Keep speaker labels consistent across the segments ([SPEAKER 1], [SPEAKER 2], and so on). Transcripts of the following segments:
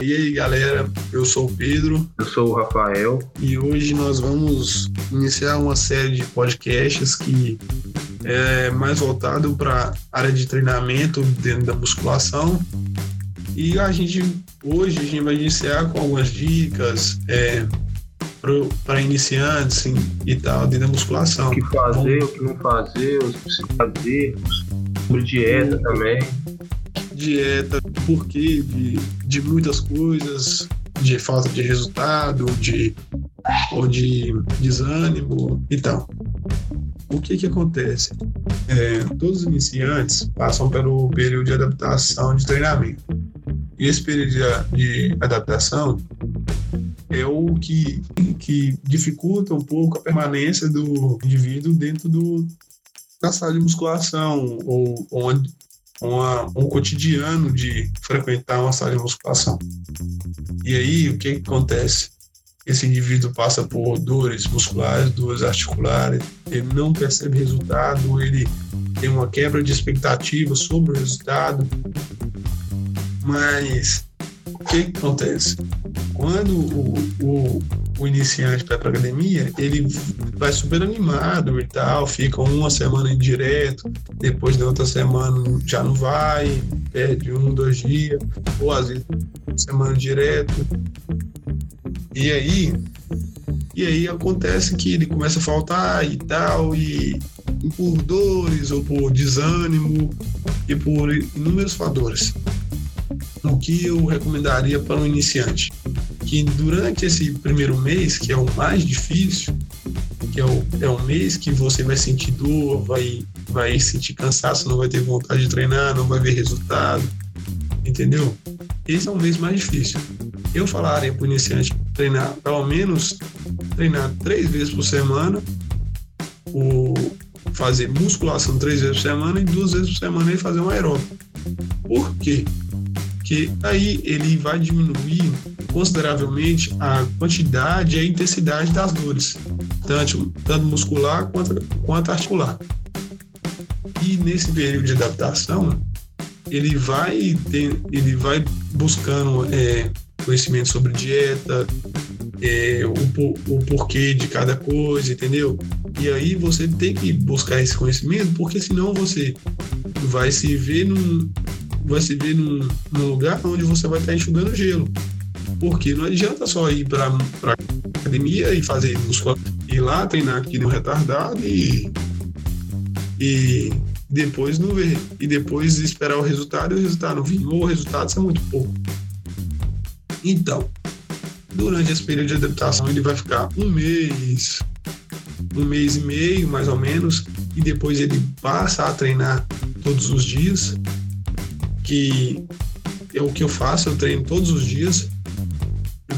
[SPEAKER 1] E aí, galera, eu sou o Pedro.
[SPEAKER 2] Eu sou o Rafael.
[SPEAKER 1] E hoje nós vamos iniciar uma série de podcasts que é mais voltado para a área de treinamento dentro da musculação. E a gente, hoje, a gente vai iniciar com algumas dicas é, para iniciantes assim, e tal, dentro da musculação.
[SPEAKER 2] O que fazer, o que não fazer, o que fazer, sobre dieta também
[SPEAKER 1] dieta, porquê de, de muitas coisas, de falta de resultado, de, ou de desânimo e tal. O que que acontece? É, todos os iniciantes passam pelo período de adaptação de treinamento. E esse período de, de adaptação é o que, que dificulta um pouco a permanência do indivíduo dentro do, da sala de musculação ou onde uma, um cotidiano de frequentar uma sala de musculação. E aí, o que, que acontece? Esse indivíduo passa por dores musculares, dores articulares, ele não percebe resultado, ele tem uma quebra de expectativa sobre o resultado. Mas o que, que acontece? Quando o, o, o iniciante para academia, ele vai super animado e tal, fica uma semana em direto, depois da outra semana já não vai, perde um, dois dias, ou às vezes uma semana direto. E aí, e aí acontece que ele começa a faltar e tal, e, e por dores ou por desânimo e por inúmeros fatores. O que eu recomendaria para um iniciante? Que durante esse primeiro mês, que é o mais difícil, que é o, é o mês que você vai sentir dor, vai, vai sentir cansaço, não vai ter vontade de treinar, não vai ver resultado, entendeu? Esse é o mês mais difícil. Eu falaria para o iniciante treinar, pelo menos, treinar três vezes por semana, o, fazer musculação três vezes por semana e duas vezes por semana ele fazer um aeróbico. Por quê? Porque aí ele vai diminuir consideravelmente a quantidade e a intensidade das dores, tanto, tanto muscular quanto, quanto articular. E nesse período de adaptação, ele vai, ter, ele vai buscando é, conhecimento sobre dieta, é, o, o porquê de cada coisa, entendeu? E aí você tem que buscar esse conhecimento, porque senão você vai se ver num, vai se ver num, num lugar onde você vai estar enxugando gelo. Porque não adianta só ir para academia e fazer musculação, ir lá treinar aqui no retardado e, e depois não ver. E depois esperar o resultado e o resultado não vir. O resultado é muito pouco. Então, durante esse período de adaptação, ele vai ficar um mês, um mês e meio, mais ou menos, e depois ele passa a treinar todos os dias, que é o que eu faço, eu treino todos os dias,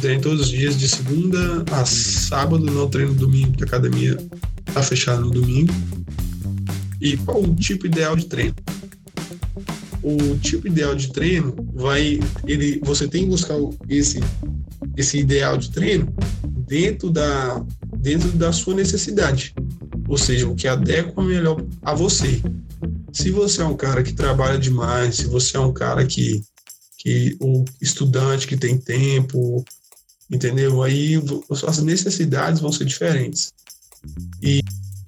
[SPEAKER 1] treino todos os dias, de segunda a sábado, não treino domingo, porque a academia está fechada no domingo. E qual o tipo ideal de treino? O tipo ideal de treino vai, ele, você tem que buscar esse, esse ideal de treino dentro da, dentro da sua necessidade, ou seja, o que adequa melhor a você. Se você é um cara que trabalha demais, se você é um cara que, que o estudante que tem tempo, entendeu? Aí as necessidades vão ser diferentes. E,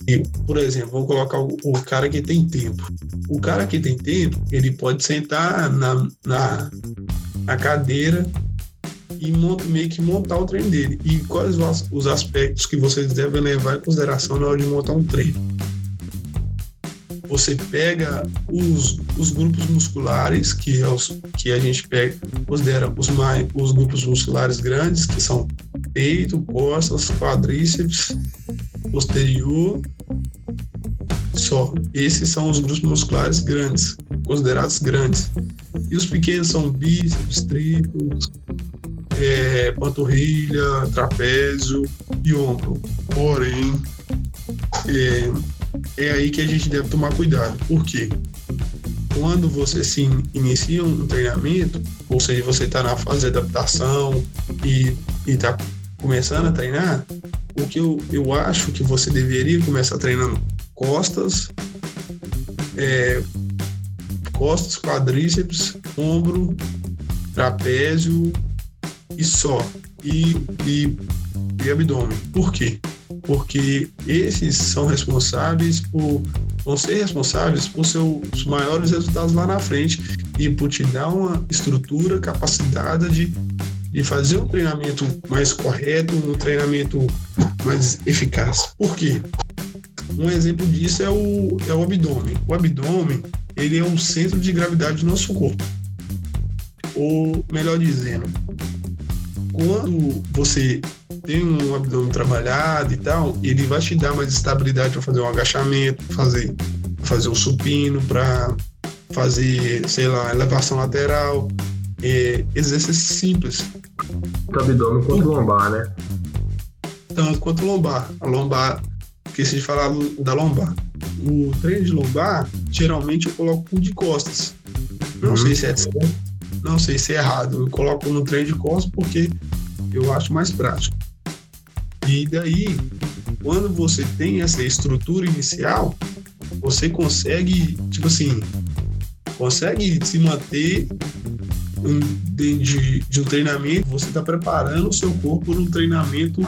[SPEAKER 1] e por exemplo, vamos colocar o, o, cara que tem tempo. O cara que tem tempo, ele pode sentar na, na, na cadeira e monta, meio que montar o treino dele. E quais os, os aspectos que vocês devem levar em consideração na hora de montar um treino? Você pega os, os grupos musculares, que, é os, que a gente pega, considera os, mais, os grupos musculares grandes, que são peito, costas, quadríceps, posterior, só. Esses são os grupos musculares grandes, considerados grandes. E os pequenos são bíceps, tríceps, é, panturrilha, trapézio e ombro. Porém, é, é aí que a gente deve tomar cuidado. Por quê? Quando você se inicia um treinamento, ou seja, você está na fase de adaptação e está começando a treinar, o que eu, eu acho que você deveria começar treinando costas, é, costas, quadríceps, ombro, trapézio e só. E, e, e abdômen. Por quê? Porque esses são responsáveis por vão ser responsáveis por seus maiores resultados lá na frente e por te dar uma estrutura capacitada de, de fazer um treinamento mais correto, um treinamento mais eficaz. Por quê? Um exemplo disso é o, é o abdômen. O abdômen ele é um centro de gravidade do nosso corpo. Ou melhor dizendo, quando você tem um abdômen trabalhado e tal, ele vai te dar mais estabilidade para fazer um agachamento, fazer fazer um supino, para fazer, sei lá, elevação lateral, é, exercícios simples.
[SPEAKER 2] O abdômen quanto lombar, né?
[SPEAKER 1] Tanto quanto lombar. A lombar, esqueci de falar da lombar. O treino de lombar, geralmente eu coloco de costas. Não uhum. sei se é certo, não sei se é errado. Eu coloco no treino de costas porque eu acho mais prático. E daí, quando você tem essa estrutura inicial, você consegue, tipo assim, consegue se manter dentro de, de um treinamento, você está preparando o seu corpo para um treinamento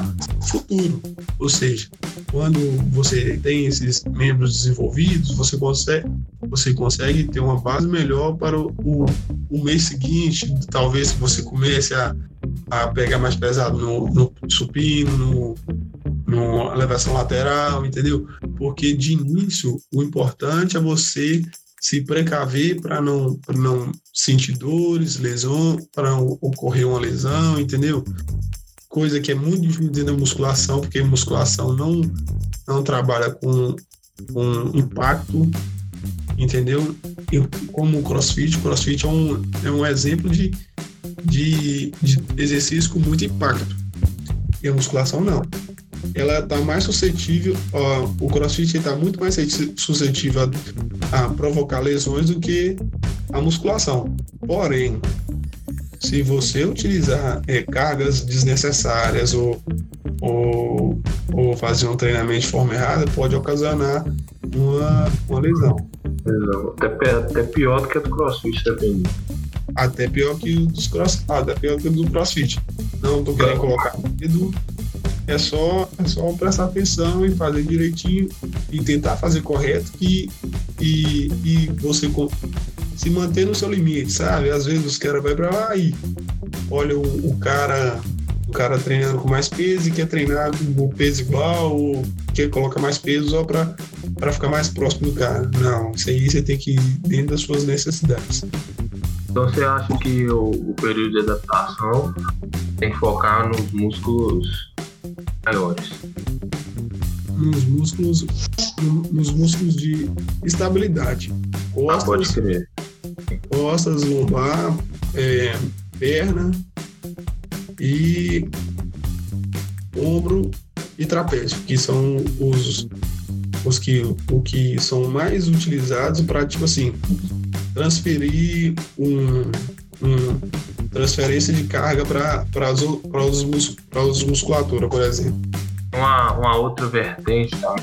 [SPEAKER 1] futuro. Ou seja, quando você tem esses membros desenvolvidos, você consegue, você consegue ter uma base melhor para o, o, o mês seguinte. Talvez você comece a, a pegar mais pesado no, no supino, no, no elevação lateral, entendeu? Porque de início o importante é você se precaver para não, não sentir dores, lesão, para ocorrer uma lesão, entendeu? Coisa que é muito difícil da musculação, porque musculação não, não trabalha com, com impacto, entendeu? E como o crossfit, o crossfit é um, é um exemplo de, de, de exercício com muito impacto. E a musculação não ela está mais suscetível, ó, o crossfit está muito mais suscetível a, a, provocar lesões do que a musculação. Porém, se você utilizar é, cargas desnecessárias ou, ou, ou, fazer um treinamento de forma errada, pode ocasionar uma, uma lesão.
[SPEAKER 2] Até, até pior do que a do crossfit, depende.
[SPEAKER 1] Até pior que o dos cross, até pior que o do crossfit. Não estou querendo colocar medo é só, é só prestar atenção e fazer direitinho e tentar fazer correto e, e, e você se manter no seu limite, sabe? Às vezes os caras vão para lá e olha o, o, cara o cara treinando com mais peso e quer treinar com peso igual ou quer colocar mais peso só para ficar mais próximo do cara. Não, isso aí você tem que ir dentro das suas necessidades.
[SPEAKER 2] Então você acha que o, o período de adaptação tem que focar nos músculos maiores.
[SPEAKER 1] Nos músculos, nos músculos de estabilidade.
[SPEAKER 2] Costas, ah, pode crer.
[SPEAKER 1] Costas, lombar, é, perna e ombro e trapézio, que são os, os que, o que são mais utilizados para, tipo assim, transferir um, um transferência de carga para os, os musculatura, por exemplo.
[SPEAKER 2] Uma, uma outra vertente, tá?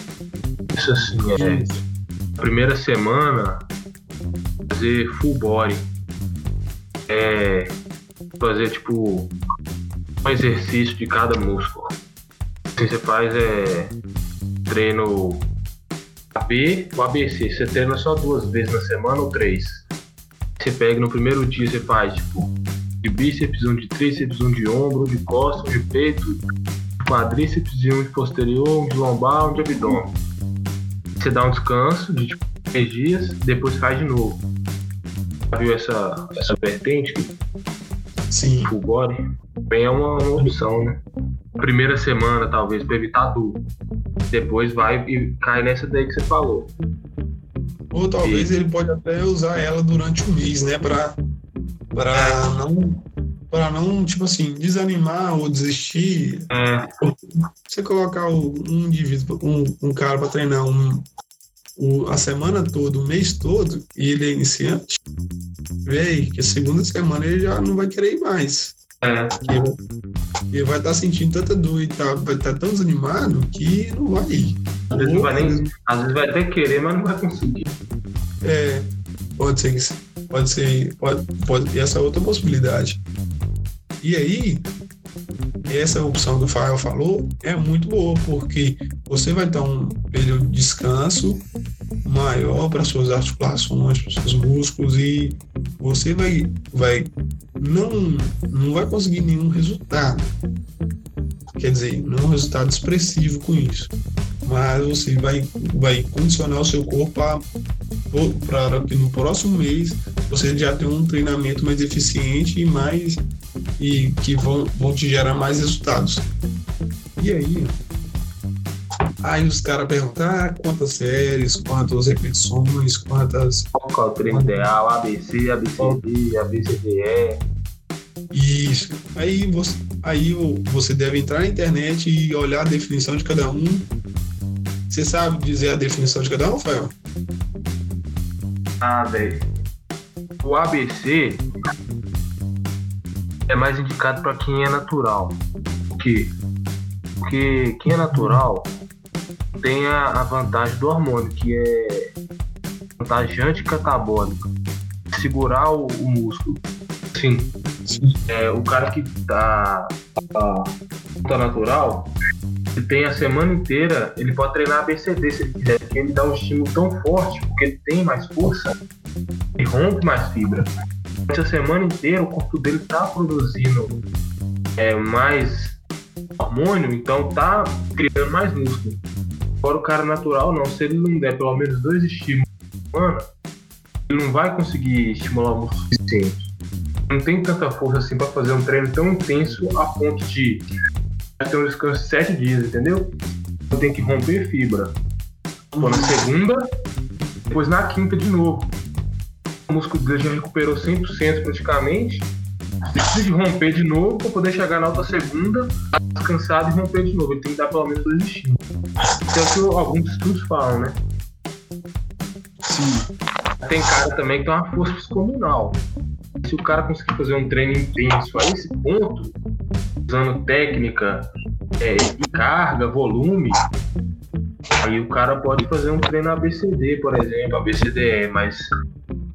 [SPEAKER 2] Isso assim, é. Primeira semana, fazer full body. É. Fazer tipo. Um exercício de cada músculo. Assim, você faz é. Treino AB ou ABC. Você treina só duas vezes na semana ou três. Você pega no primeiro dia, você faz tipo de bíceps, um de tríceps, um de ombro, um de costas, um de peito, quadríceps e um de posterior, um de lombar, um de abdômen. Você dá um descanso de tipo, três dias, depois faz de novo. Viu essa, essa vertente?
[SPEAKER 1] Sim.
[SPEAKER 2] Full body? Bem é uma, uma opção, né? Primeira semana, talvez, para evitar dor. Depois vai e cai nessa daí que você falou.
[SPEAKER 1] Ou talvez e... ele pode até usar ela durante o mês, né? Para para não para não tipo assim desanimar ou desistir
[SPEAKER 2] é.
[SPEAKER 1] você colocar um indivíduo um, um cara para treinar um, um, a semana toda o mês todo e ele é iniciante véi, que a segunda semana ele já não vai querer ir mais.
[SPEAKER 2] É.
[SPEAKER 1] ele, ele vai estar tá sentindo tanta dor e tá, vai estar tá tão desanimado que não vai ir.
[SPEAKER 2] Às vezes, vai nem, às vezes vai até querer mas não vai conseguir.
[SPEAKER 1] É pode ser que Pode ser, pode, pode, essa é outra possibilidade. E aí, essa opção que o Fael falou é muito boa, porque você vai ter um período de descanso maior para suas articulações, para seus músculos e você vai, vai não, não vai conseguir nenhum resultado. Quer dizer, não é resultado expressivo com isso. Mas você vai, vai condicionar o seu corpo para que no próximo mês você já tenha um treinamento mais eficiente e mais e que vão, vão te gerar mais resultados. E aí, Aí os caras perguntam ah, quantas séries, quantas repetições, quantas.
[SPEAKER 2] Qual é o treino ideal? ABC, ABCD, ABCDE.
[SPEAKER 1] Isso. Aí você, aí você deve entrar na internet e olhar a definição de cada um. Você sabe dizer a definição de cada um, Rafael?
[SPEAKER 2] Ah, velho. O ABC é mais indicado para quem é natural. Por quê? Porque quem é natural tem a, a vantagem do hormônio, que é vantagem anticatabólica. Segurar o, o músculo. Sim. Sim. É, o cara que tá, tá, tá natural, ele tem a semana inteira, ele pode treinar ABCD se ele quiser, porque ele dá um estímulo tão forte, porque ele tem mais força, e rompe mais fibra. Essa semana inteira o corpo dele tá produzindo é, mais hormônio, então tá criando mais músculo. Agora o cara natural não, se ele não der pelo menos dois estímulos por semana, ele não vai conseguir estimular o músculo suficiente. Não tem tanta força assim para fazer um treino tão intenso a ponto de ter um descanso de sete dias, entendeu? Então tem que romper fibra. Então, na segunda, depois na quinta de novo. O músculo dele já recuperou 100% praticamente precisa de romper de novo para poder chegar na outra segunda, descansado e romper de novo. Ele tem que dar pelo menos dois estímulos. Isso é o que alguns estudos falam, né? Sim. Tem cara também que tem uma força descomunal. Se o cara conseguir fazer um treino intenso a esse ponto, usando técnica é, carga, volume, aí o cara pode fazer um treino ABCD, por exemplo, ABCDE, mas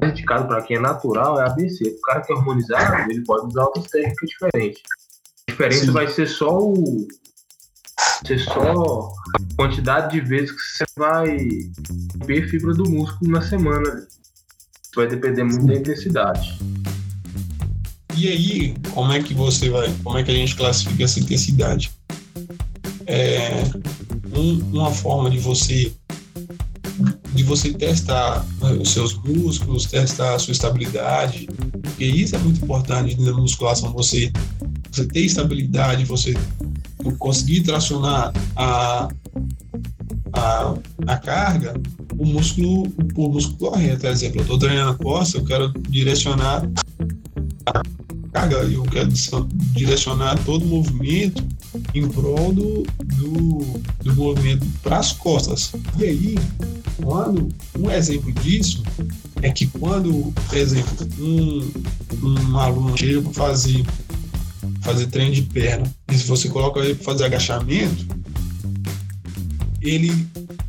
[SPEAKER 2] indicado para quem é natural é ABC. O cara que é harmonizado, ele pode usar outras técnicas diferentes. A diferença Sim. vai ser só o ser só a quantidade de vezes que você vai ver fibra do músculo na semana. Isso vai depender muito da intensidade.
[SPEAKER 1] E aí, como é que você vai, como é que a gente classifica essa intensidade? É um, uma forma de você de você testar né, os seus músculos, testar a sua estabilidade, porque isso é muito importante na musculação, você, você ter estabilidade, você conseguir tracionar a, a, a carga, o músculo, o músculo correto. Por exemplo, eu estou treinando a costa, eu quero direcionar a carga, eu quero direcionar todo o movimento em prol do, do, do movimento para as costas. E aí, quando um exemplo disso é que quando, por exemplo, um, um aluno chega para fazer fazer treino de perna e se você coloca ele para fazer agachamento, ele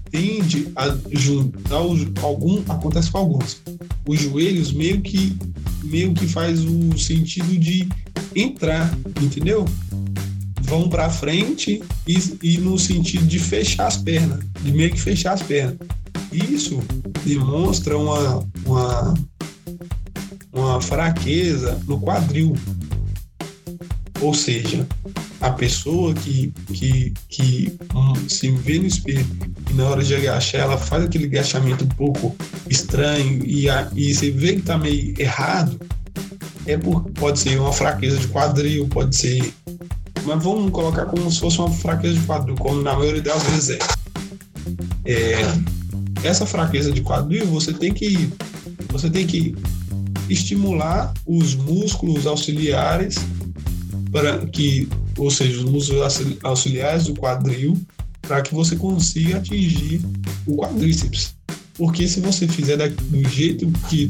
[SPEAKER 1] tende a juntar algum acontece com alguns os joelhos meio que meio que faz o sentido de entrar, entendeu? Vão para frente e, e no sentido de fechar as pernas, de meio que fechar as pernas. Isso demonstra uma, uma, uma fraqueza no quadril. Ou seja, a pessoa que, que, que um, se vê no espelho e na hora de agachar, ela faz aquele agachamento um pouco estranho e, a, e você vê que está meio errado, é por, pode ser uma fraqueza de quadril, pode ser. Mas vamos colocar como se fosse uma fraqueza de quadril, como na maioria das vezes é. é essa fraqueza de quadril, você tem que você tem que estimular os músculos auxiliares para que, ou seja, os músculos auxiliares do quadril, para que você consiga atingir o quadríceps. Porque se você fizer da, do jeito que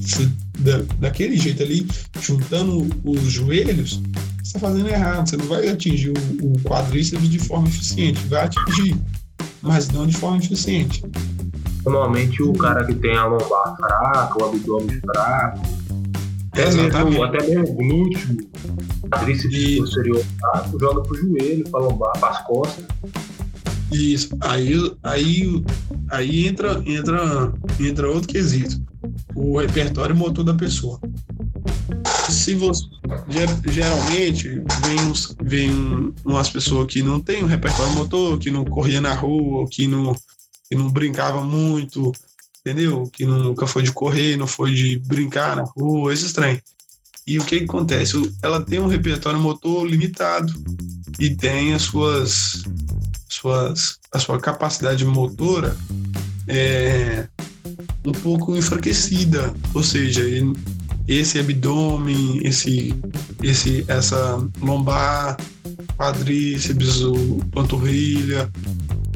[SPEAKER 1] da, daquele jeito ali, juntando os joelhos, você está fazendo errado. Você não vai atingir o, o quadríceps de forma eficiente. Vai atingir, mas não de forma eficiente.
[SPEAKER 2] Normalmente o cara que tem a lombar fraca, o abdômen fraco, Até mesmo, até mesmo glúteo, quadríceps e... posterior, tá? joga pro joelho, pra lombar, pras costas.
[SPEAKER 1] Isso. Aí, aí, aí entra, entra, entra outro quesito. O repertório motor da pessoa. Se você geralmente vem, vem umas pessoas que não tem um repertório motor, que não corria na rua, que não, que não brincava muito, entendeu? Que nunca foi de correr, não foi de brincar na rua, esses trem. E o que, que acontece? Ela tem um repertório motor limitado e tem as suas, suas a sua capacidade motora é um pouco enfraquecida, ou seja, esse abdômen, esse, esse, essa lombar, quadríceps, panturrilha,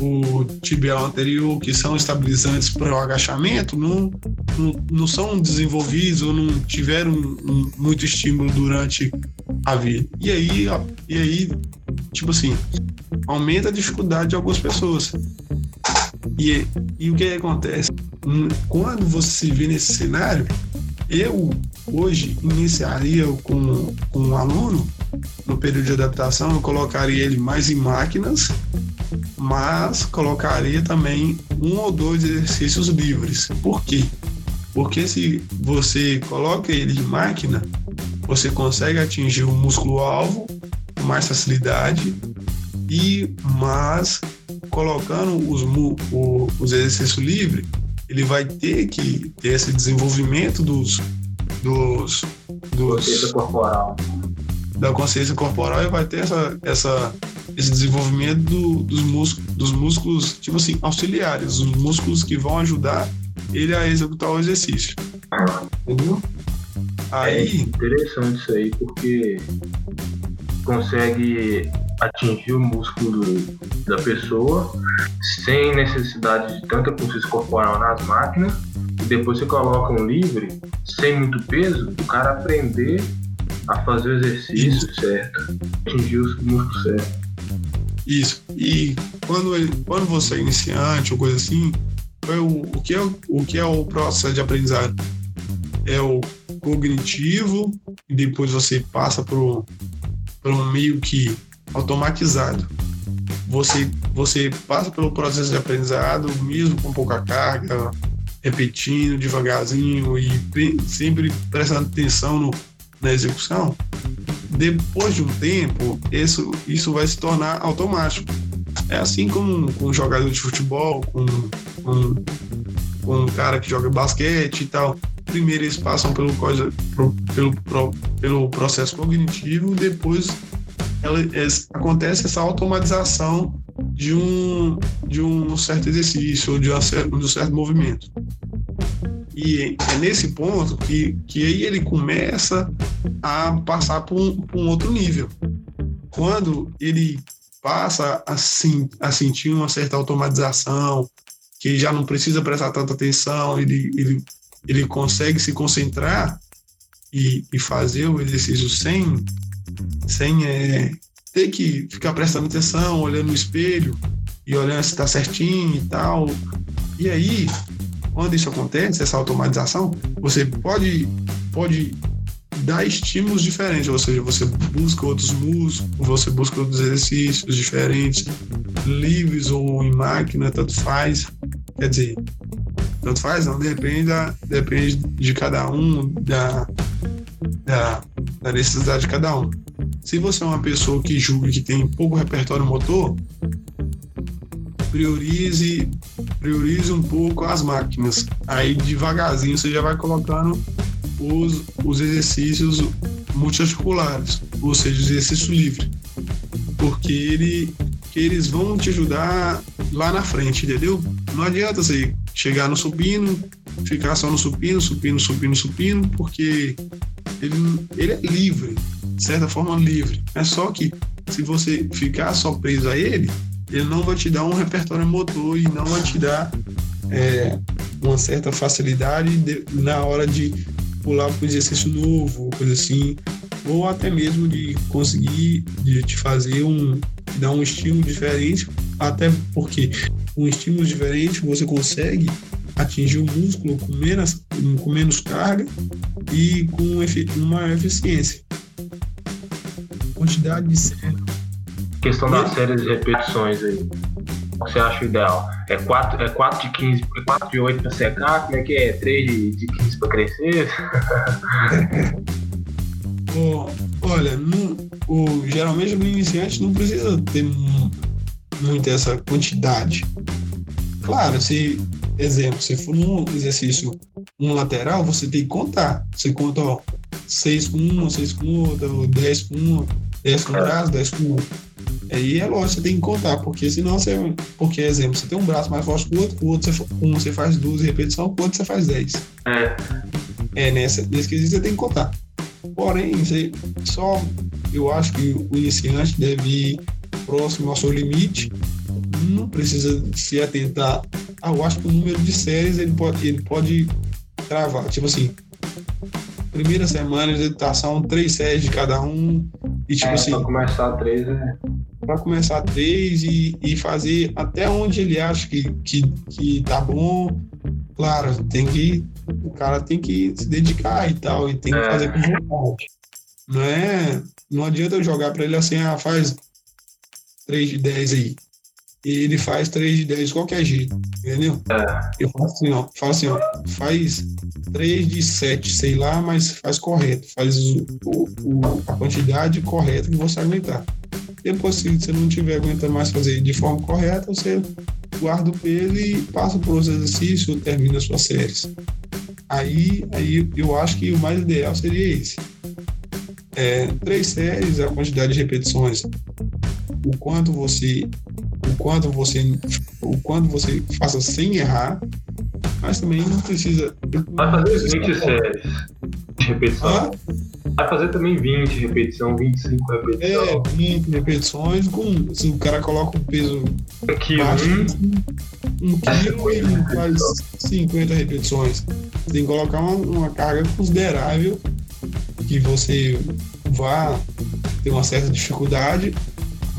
[SPEAKER 1] o tibial anterior, que são estabilizantes para o agachamento, não, não, não, são desenvolvidos ou não tiveram um, muito estímulo durante a vida. E aí, e aí, tipo assim, aumenta a dificuldade de algumas pessoas. E, e o que acontece? Quando você se vê nesse cenário, eu hoje iniciaria com, com um aluno no período de adaptação, eu colocaria ele mais em máquinas mas colocaria também um ou dois exercícios livres. Por quê? Porque se você coloca ele em máquina, você consegue atingir o músculo-alvo com mais facilidade e mas colocando os, o, os exercícios livres, ele vai ter que ter esse desenvolvimento dos dos, dos
[SPEAKER 2] consciência corporal
[SPEAKER 1] da consciência corporal e vai ter essa, essa esse desenvolvimento do, dos, músculos, dos músculos, tipo assim, auxiliares, os músculos que vão ajudar ele a executar o exercício. Entendeu?
[SPEAKER 2] Aí... É interessante isso aí, porque consegue atingir o músculo da pessoa sem necessidade de tanta consciência corporal nas máquinas. E depois você coloca um livre, sem muito peso, o cara aprender a fazer o exercício Isso. certo, atingir os músculos certos.
[SPEAKER 1] Isso. E quando, quando você é iniciante ou coisa assim, o, o, que é, o que é o processo de aprendizado? É o cognitivo, e depois você passa para um meio que automatizado. Você, você passa pelo processo de aprendizado, mesmo com pouca carga, repetindo devagarzinho e sempre prestando atenção no, na execução, depois de um tempo, isso, isso vai se tornar automático. É assim como com um jogador de futebol, com, com, com um cara que joga basquete e tal. Primeiro eles passam pelo, coisa, pelo, pelo, pelo processo cognitivo, depois ela, é, acontece essa automatização de um, de um certo exercício ou de, de um certo movimento. E é nesse ponto que, que aí ele começa a passar para um, um outro nível. Quando ele passa a, a sentir uma certa automatização, que já não precisa prestar tanta atenção, ele, ele, ele consegue se concentrar e, e fazer o exercício sem, sem é, ter que ficar prestando atenção, olhando no espelho e olhando se está certinho e tal. E aí quando isso acontece, essa automatização, você pode, pode dar estímulos diferentes, ou seja, você busca outros músculos, você busca outros exercícios diferentes, livres ou em máquina, tanto faz. Quer dizer, tanto faz, não, depende, da, depende de cada um, da, da, da necessidade de cada um. Se você é uma pessoa que julga que tem pouco repertório motor, priorize, priorize um pouco as máquinas. Aí devagarzinho você já vai colocando os, os exercícios multiarticulares, ou seja, exercício livre. Porque ele, eles vão te ajudar lá na frente, entendeu? Não adianta você chegar no supino, ficar só no supino, supino, supino, supino, porque ele, ele é livre, de certa forma livre. É só que se você ficar só preso a ele, ele não vai te dar um repertório motor e não vai te dar é, uma certa facilidade de, na hora de pular para um exercício novo, coisa assim, ou até mesmo de conseguir de te fazer um dar um estímulo diferente, até porque um estímulo diferente você consegue atingir o músculo com menos, com menos carga e com uma eficiência. Quantidade de séries.
[SPEAKER 2] Questão das séries de repetições aí. O que você acha ideal? É 4, é 4 de 15, 4 de 8 para secar? Como é que é? 3 de, de 15 para crescer?
[SPEAKER 1] oh, olha, no, o, geralmente no iniciante não precisa ter muito essa quantidade. Claro, se, exemplo, se for um exercício um lateral, você tem que contar. Você conta, ó, 6 com 1, 6 com outro, 10 com 1, 10 com o braço, 10 com 1. Aí é lógico, você tem que contar, porque senão você. Porque, exemplo, você tem um braço mais forte que o outro, com o outro você, um você faz 12 repetições, com o outro você faz 10. É. É, nessa, nesse quesito você tem que contar. Porém, você só. Eu acho que o iniciante deve ir próximo ao seu limite, não precisa se atentar. Ah, eu acho que o número de séries ele pode, ele pode travar. Tipo assim, primeira semana de editação, três séries de cada um. E tipo é, assim. Pra
[SPEAKER 2] começar três, né?
[SPEAKER 1] Pra começar três e, e fazer até onde ele acha que, que, que tá bom. Claro, tem que. O cara tem que se dedicar e tal, e tem que é. fazer com vontade. Não é. Não adianta eu jogar pra ele assim, ah, faz 3 de 10 aí. E ele faz 3 de 10 de qualquer jeito, entendeu? É. Eu faço assim, ó, falo assim, ó, faz 3 de 7, sei lá, mas faz correto, faz o, o, a quantidade correta que você aguentar. Depois, se você não tiver aguentando mais fazer de forma correta, você guarda o peso e passa por outros exercícios termina suas séries. Aí, aí eu acho que o mais ideal seria esse. É, três séries, a quantidade de repetições o quanto você quanto você o quanto você faça sem errar, mas também não precisa.
[SPEAKER 2] Vai fazer 20 séries de repetição. Ah? Vai fazer também 20 repetição, 25 repetições.
[SPEAKER 1] É, 20 repetições com. Se o cara coloca um peso
[SPEAKER 2] um quilo, baixo,
[SPEAKER 1] um quilo e faz 50 repetições. Você tem que colocar uma, uma carga considerável que você vá ter uma certa dificuldade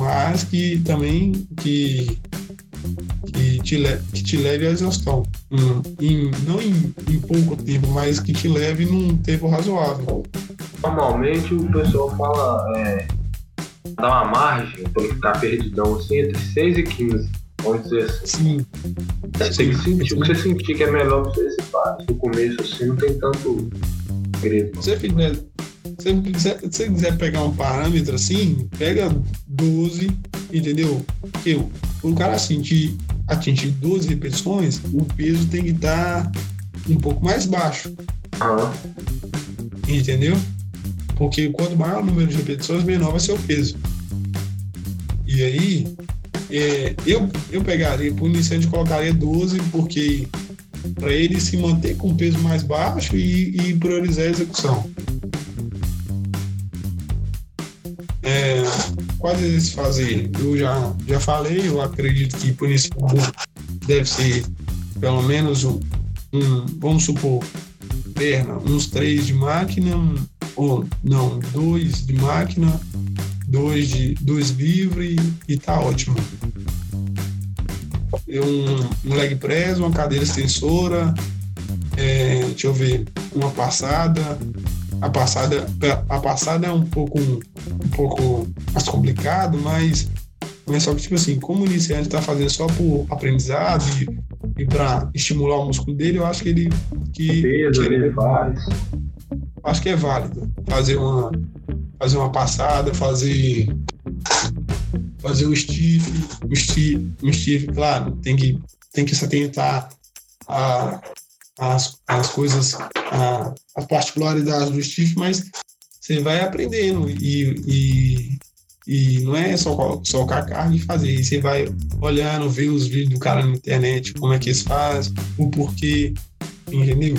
[SPEAKER 1] mas que também que, que, te, le, que te leve à exaustão. Hum, em, não em, em, pouco tempo, mas que te leve num tempo razoável.
[SPEAKER 2] Normalmente o pessoal fala é, dá uma margem para ficar perdidão assim entre 6 e 15. Vamos dizer assim.
[SPEAKER 1] Sim.
[SPEAKER 2] Você sim, sentir, você sentir que é melhor você se faz. No começo assim não tem tanto
[SPEAKER 1] segredo. Você fizer se você quiser, pegar um parâmetro assim, pega 12, entendeu? Porque o cara sentir, atingir 12 repetições, o peso tem que estar um pouco mais baixo. Entendeu? Porque quanto maior o número de repetições, menor vai ser o peso. E aí, é, eu, eu pegaria, para o iniciante, colocaria 12, porque para ele se manter com o peso mais baixo e, e priorizar a execução. É, quais eles fazer? Eu já, já falei, eu acredito que isso deve ser pelo menos um, um, vamos supor, perna, uns três de máquina, ou não, dois de máquina, dois de dois livre e tá ótimo. Um, um leg press, uma cadeira extensora, é, deixa eu ver, uma passada, a passada, a passada é um pouco, um pouco mais complicado, mas é só que, tipo assim, como o iniciante está fazendo só por aprendizado e, e para estimular o músculo dele, eu acho que ele. Que,
[SPEAKER 2] Peso,
[SPEAKER 1] que
[SPEAKER 2] ele faz.
[SPEAKER 1] Acho que é válido fazer uma, fazer uma passada, fazer. Fazer um stiff, um stiff, um stiff, claro, tem que, tem que se atentar a, as, as coisas, a, as particularidades do Steve, mas você vai aprendendo e, e, e não é só socar a carne e fazer, você vai olhando, ver os vídeos do cara na internet, como é que eles fazem, o porquê, entendeu?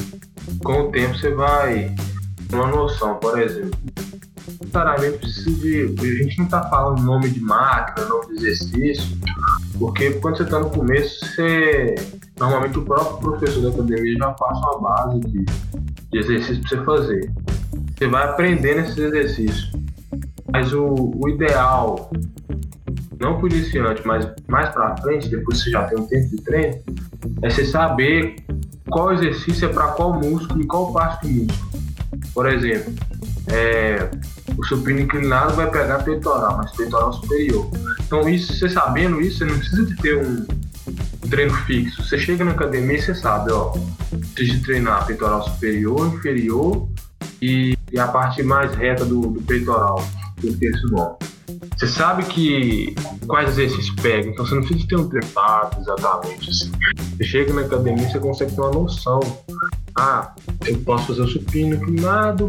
[SPEAKER 2] Com o tempo você vai uma noção, por exemplo, necessariamente precisa de. A gente não está falando nome de máquina, nome de exercício, porque quando você está no começo, você. Normalmente o próprio professor da academia já passa uma base de, de exercício para você fazer. Você vai aprendendo esses exercícios. Mas o, o ideal, não por iniciante, mas mais para frente, depois que você já tem um tempo de treino, é você saber qual exercício é para qual músculo e qual parte do músculo. Por exemplo, é, o supino inclinado vai pegar peitoral, mas peitoral superior. Então, isso, você sabendo isso, você não precisa de ter um, treino fixo. Você chega na academia e você sabe, ó, precisa treinar peitoral superior, inferior e, e a parte mais reta do, do peitoral, do terço bom. Você sabe que quais exercícios pega, então você não precisa ter um treinado exatamente assim. Você chega na academia, você consegue ter uma noção. Ah, eu posso fazer o supino inclinado,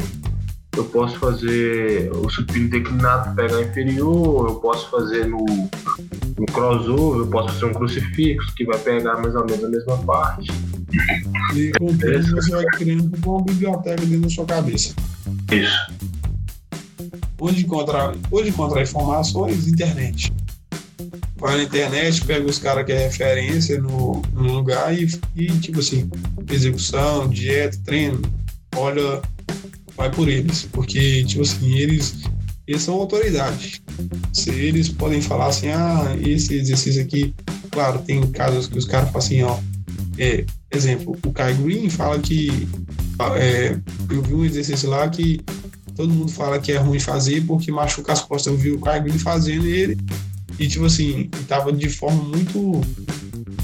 [SPEAKER 2] eu posso fazer o supino declinado pegar inferior, eu posso fazer no, no crossover, eu posso fazer um crucifixo que vai pegar mais ou menos a mesma parte.
[SPEAKER 1] E com o tempo você vai criando uma biblioteca dentro da sua cabeça.
[SPEAKER 2] Isso.
[SPEAKER 1] Onde encontrar, onde encontrar informações? Internet. Vai na internet, pega os caras que é referência no, no lugar e, e, tipo assim, execução, dieta, treino, olha vai por eles, porque, tipo assim, eles, eles são autoridade. Se eles podem falar assim, ah, esse exercício aqui, claro, tem casos que os caras falam assim, ó, é, exemplo, o Kai Green fala que é, eu vi um exercício lá que todo mundo fala que é ruim fazer porque machuca as costas. Eu vi o Kai Green fazendo ele e, tipo assim, tava de forma muito,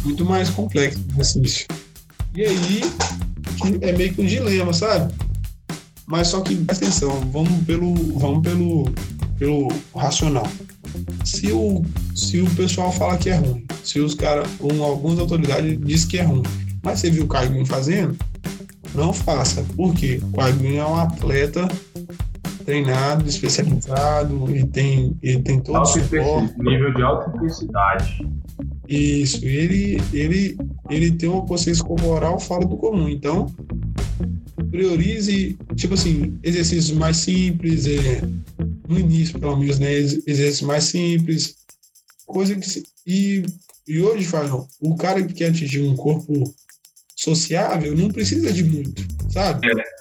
[SPEAKER 1] muito mais complexa o exercício. E aí, é meio que um dilema, sabe? Mas só que, presta atenção, vamos pelo, vamos pelo, pelo racional. Se o, se o pessoal fala que é ruim, se os caras, ou algumas autoridades diz que é ruim, mas você viu o Caio fazendo, não faça. Por quê? O Caio é um atleta treinado, especializado, ele tem, ele tem todo o suporte.
[SPEAKER 2] Nível de alta intensidade.
[SPEAKER 1] Isso, ele, ele, ele tem uma consciência corporal fora do comum. Então, priorize, tipo assim, exercícios mais simples, é, no início, pelo menos, né? Exercícios mais simples, coisa que. Se, e, e hoje, Fábio, o cara que quer atingir um corpo sociável não precisa de muito, sabe? É.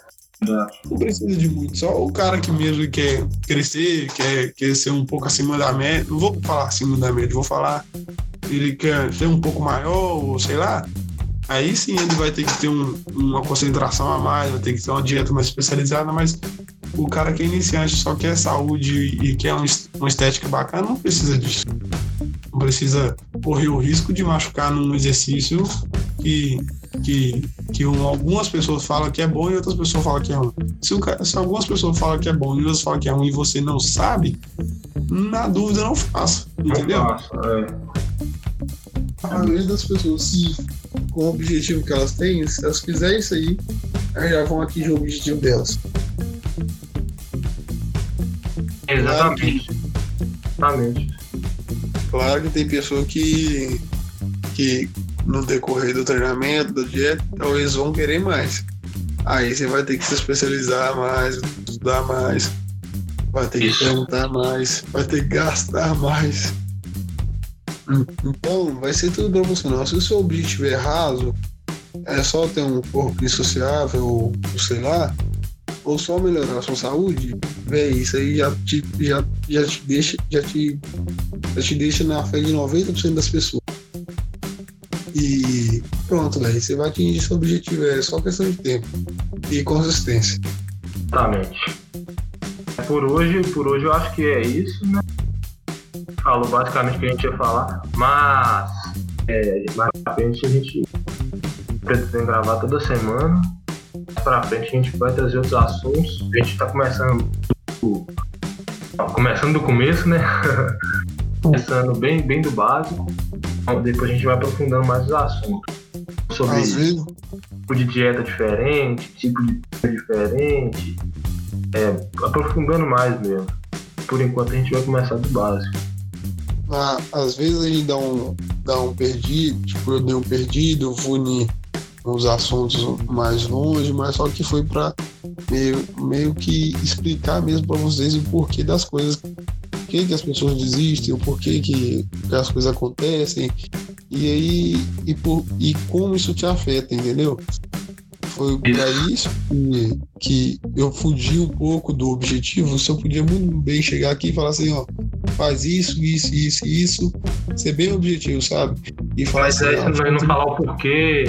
[SPEAKER 1] Não precisa de muito. Só o cara que mesmo quer crescer, quer, quer ser um pouco acima da média. Não vou falar acima da média, vou falar. Ele quer ser um pouco maior, ou sei lá aí sim ele vai ter que ter um, uma concentração a mais, vai ter que ter uma dieta mais especializada, mas o cara que é iniciante só quer saúde e quer uma estética bacana não precisa disso. Não precisa correr o risco de machucar num exercício que, que, que um, algumas pessoas falam que é bom e outras pessoas falam que é ruim. Se, o, se algumas pessoas falam que é bom e outras falam que é ruim e você não sabe, na dúvida não faça, entendeu? Não faça, é. A maioria das pessoas, se com o objetivo que elas têm, se elas fizerem isso aí, elas já vão atingir o objetivo delas.
[SPEAKER 2] Exatamente. Claro que,
[SPEAKER 1] Claro que tem pessoa que, que no decorrer do treinamento, da dieta, talvez vão querer mais. Aí você vai ter que se especializar mais, estudar mais, vai ter que Isso. perguntar mais, vai ter que gastar mais. Então, vai ser tudo proporcional. Se o seu objetivo é raso, é só ter um corpo insociável, ou sei lá, ou só melhorar a sua saúde, véi, isso aí já te, já, já te deixa, já te, já te deixa na frente de 90% das pessoas. E pronto, véi, você vai atingir seu objetivo, é só questão de tempo e consistência.
[SPEAKER 2] Exatamente. Por hoje, por hoje eu acho que é isso, né? Falou basicamente o que a gente ia falar, mas é, mais pra frente a gente pretende gravar toda semana. Mais pra frente a gente vai trazer outros assuntos. A gente tá começando do, começando do começo, né? começando bem, bem do básico. Depois a gente vai aprofundando mais os assuntos. Sobre tipo de dieta diferente, tipo de dieta diferente. É, aprofundando mais mesmo. Por enquanto a gente vai começar do básico
[SPEAKER 1] às vezes gente dá um, dá um perdido, tipo, eu dei um perdido, unir uns assuntos mais longe, mas só que foi para meio, meio que explicar mesmo para vocês o porquê das coisas, por que, que as pessoas desistem, o porquê que, que as coisas acontecem, e aí e, por, e como isso te afeta, entendeu? Foi para isso que, que eu fugi um pouco do objetivo. Se eu podia muito bem chegar aqui e falar assim, ó, faz isso, isso, isso, isso, ser bem objetivo, sabe?
[SPEAKER 2] E falar Mas assim, aí você não, não falar o porquê,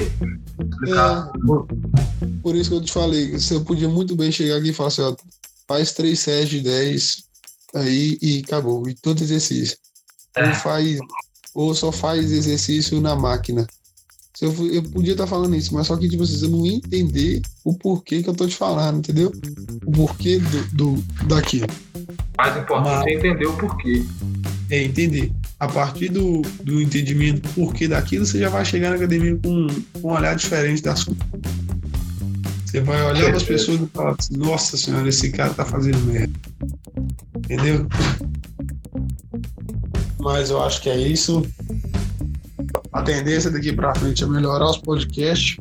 [SPEAKER 2] explicar.
[SPEAKER 1] É, por, isso que eu te falei, você podia muito bem chegar aqui e falar assim, ó, faz três séries de 10 aí e acabou. E todo exercício. É. Ou faz, ou só faz exercício na máquina. Eu, eu podia estar falando isso, mas só que tipo, você não entender o porquê que eu tô te falando, entendeu? O porquê do, do daquilo.
[SPEAKER 2] Mais importante mas, é entender o porquê.
[SPEAKER 1] É, entender. A partir do, do entendimento do porquê daquilo, você já vai chegar na academia com, com um olhar diferente das coisas. Você vai olhar para as pessoas e falar assim, nossa senhora, esse cara tá fazendo merda. Entendeu? Mas eu acho que é isso a tendência daqui para frente é melhorar os podcasts.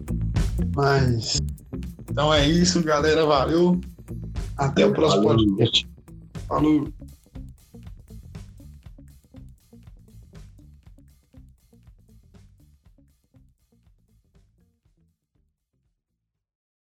[SPEAKER 1] Mas então é isso, galera. Valeu. Até o próximo podcast. Falou.